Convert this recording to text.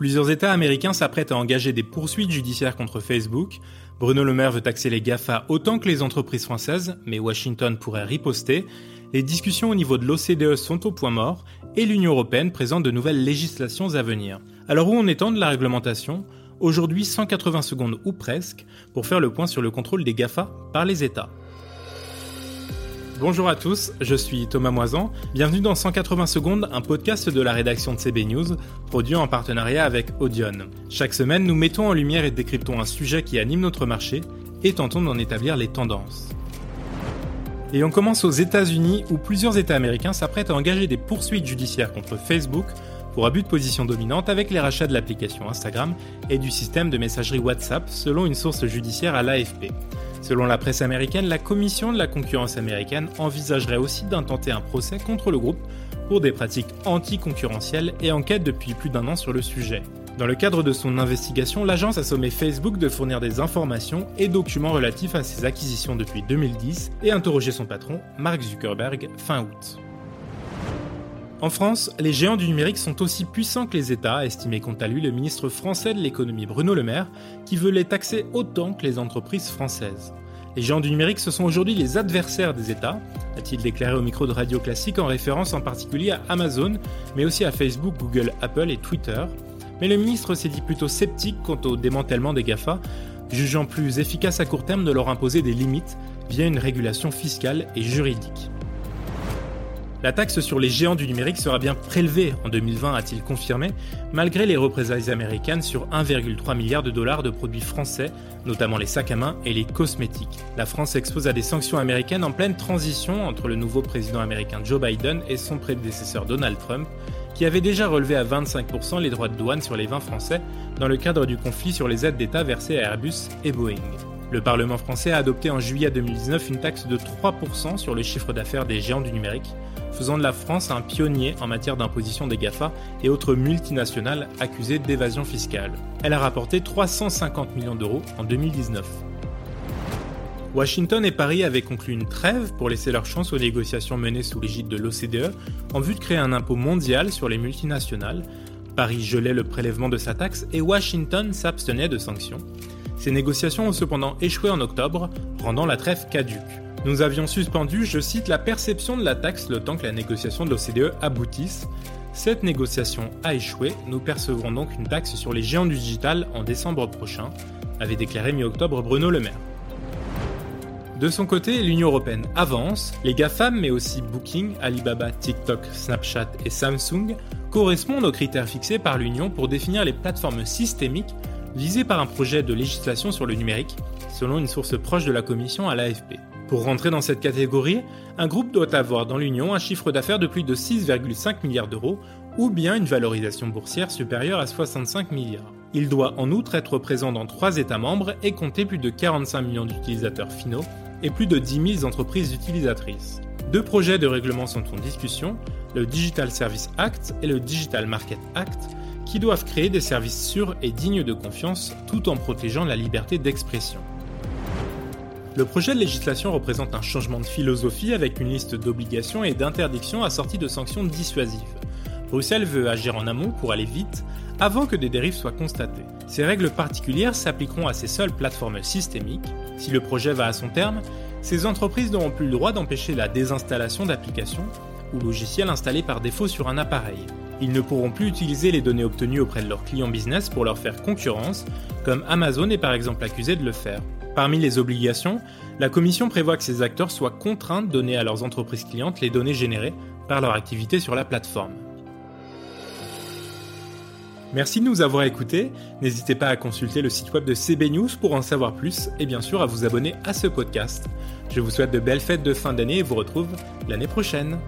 Plusieurs États américains s'apprêtent à engager des poursuites judiciaires contre Facebook. Bruno Le Maire veut taxer les GAFA autant que les entreprises françaises, mais Washington pourrait riposter. Les discussions au niveau de l'OCDE sont au point mort et l'Union européenne présente de nouvelles législations à venir. Alors où en est-on de la réglementation? Aujourd'hui 180 secondes ou presque pour faire le point sur le contrôle des GAFA par les États. Bonjour à tous, je suis Thomas Moisan. Bienvenue dans 180 secondes, un podcast de la rédaction de CB News, produit en partenariat avec Audion. Chaque semaine, nous mettons en lumière et décryptons un sujet qui anime notre marché et tentons d'en établir les tendances. Et on commence aux États-Unis où plusieurs États américains s'apprêtent à engager des poursuites judiciaires contre Facebook pour abus de position dominante avec les rachats de l'application Instagram et du système de messagerie WhatsApp selon une source judiciaire à l'AFP. Selon la presse américaine, la Commission de la concurrence américaine envisagerait aussi d'intenter un procès contre le groupe pour des pratiques anticoncurrentielles et enquête depuis plus d'un an sur le sujet. Dans le cadre de son investigation, l'agence a sommé Facebook de fournir des informations et documents relatifs à ses acquisitions depuis 2010 et interrogé son patron, Mark Zuckerberg, fin août. En France, les géants du numérique sont aussi puissants que les États, estimé quant à lui le ministre français de l'économie Bruno Le Maire, qui veut les taxer autant que les entreprises françaises. Les géants du numérique, ce sont aujourd'hui les adversaires des États, a-t-il déclaré au micro de Radio Classique en référence en particulier à Amazon, mais aussi à Facebook, Google, Apple et Twitter. Mais le ministre s'est dit plutôt sceptique quant au démantèlement des GAFA, jugeant plus efficace à court terme de leur imposer des limites via une régulation fiscale et juridique. La taxe sur les géants du numérique sera bien prélevée en 2020, a-t-il confirmé, malgré les représailles américaines sur 1,3 milliard de dollars de produits français, notamment les sacs à main et les cosmétiques. La France expose à des sanctions américaines en pleine transition entre le nouveau président américain Joe Biden et son prédécesseur Donald Trump, qui avait déjà relevé à 25% les droits de douane sur les vins français dans le cadre du conflit sur les aides d'État versées à Airbus et Boeing. Le Parlement français a adopté en juillet 2019 une taxe de 3% sur le chiffre d'affaires des géants du numérique, faisant de la France un pionnier en matière d'imposition des GAFA et autres multinationales accusées d'évasion fiscale. Elle a rapporté 350 millions d'euros en 2019. Washington et Paris avaient conclu une trêve pour laisser leur chance aux négociations menées sous l'égide de l'OCDE en vue de créer un impôt mondial sur les multinationales. Paris gelait le prélèvement de sa taxe et Washington s'abstenait de sanctions. Ces négociations ont cependant échoué en octobre, rendant la trêve caduque. Nous avions suspendu, je cite, la perception de la taxe le temps que la négociation de l'OCDE aboutisse. Cette négociation a échoué, nous percevrons donc une taxe sur les géants du digital en décembre prochain, avait déclaré mi-octobre Bruno Le Maire. De son côté, l'Union européenne avance, les GAFAM mais aussi Booking, Alibaba, TikTok, Snapchat et Samsung correspondent aux critères fixés par l'Union pour définir les plateformes systémiques visées par un projet de législation sur le numérique, selon une source proche de la Commission à l'AFP. Pour rentrer dans cette catégorie, un groupe doit avoir dans l'Union un chiffre d'affaires de plus de 6,5 milliards d'euros ou bien une valorisation boursière supérieure à 65 milliards. Il doit en outre être présent dans trois États membres et compter plus de 45 millions d'utilisateurs finaux et plus de 10 000 entreprises utilisatrices. Deux projets de règlement sont en discussion, le Digital Service Act et le Digital Market Act, qui doivent créer des services sûrs et dignes de confiance tout en protégeant la liberté d'expression. Le projet de législation représente un changement de philosophie avec une liste d'obligations et d'interdictions assorties de sanctions dissuasives. Bruxelles veut agir en amont pour aller vite avant que des dérives soient constatées. Ces règles particulières s'appliqueront à ces seules plateformes systémiques. Si le projet va à son terme, ces entreprises n'auront plus le droit d'empêcher la désinstallation d'applications ou logiciels installés par défaut sur un appareil. Ils ne pourront plus utiliser les données obtenues auprès de leurs clients business pour leur faire concurrence, comme Amazon est par exemple accusé de le faire. Parmi les obligations, la Commission prévoit que ces acteurs soient contraints de donner à leurs entreprises clientes les données générées par leur activité sur la plateforme. Merci de nous avoir écoutés. N'hésitez pas à consulter le site web de CB News pour en savoir plus et bien sûr à vous abonner à ce podcast. Je vous souhaite de belles fêtes de fin d'année et vous retrouve l'année prochaine.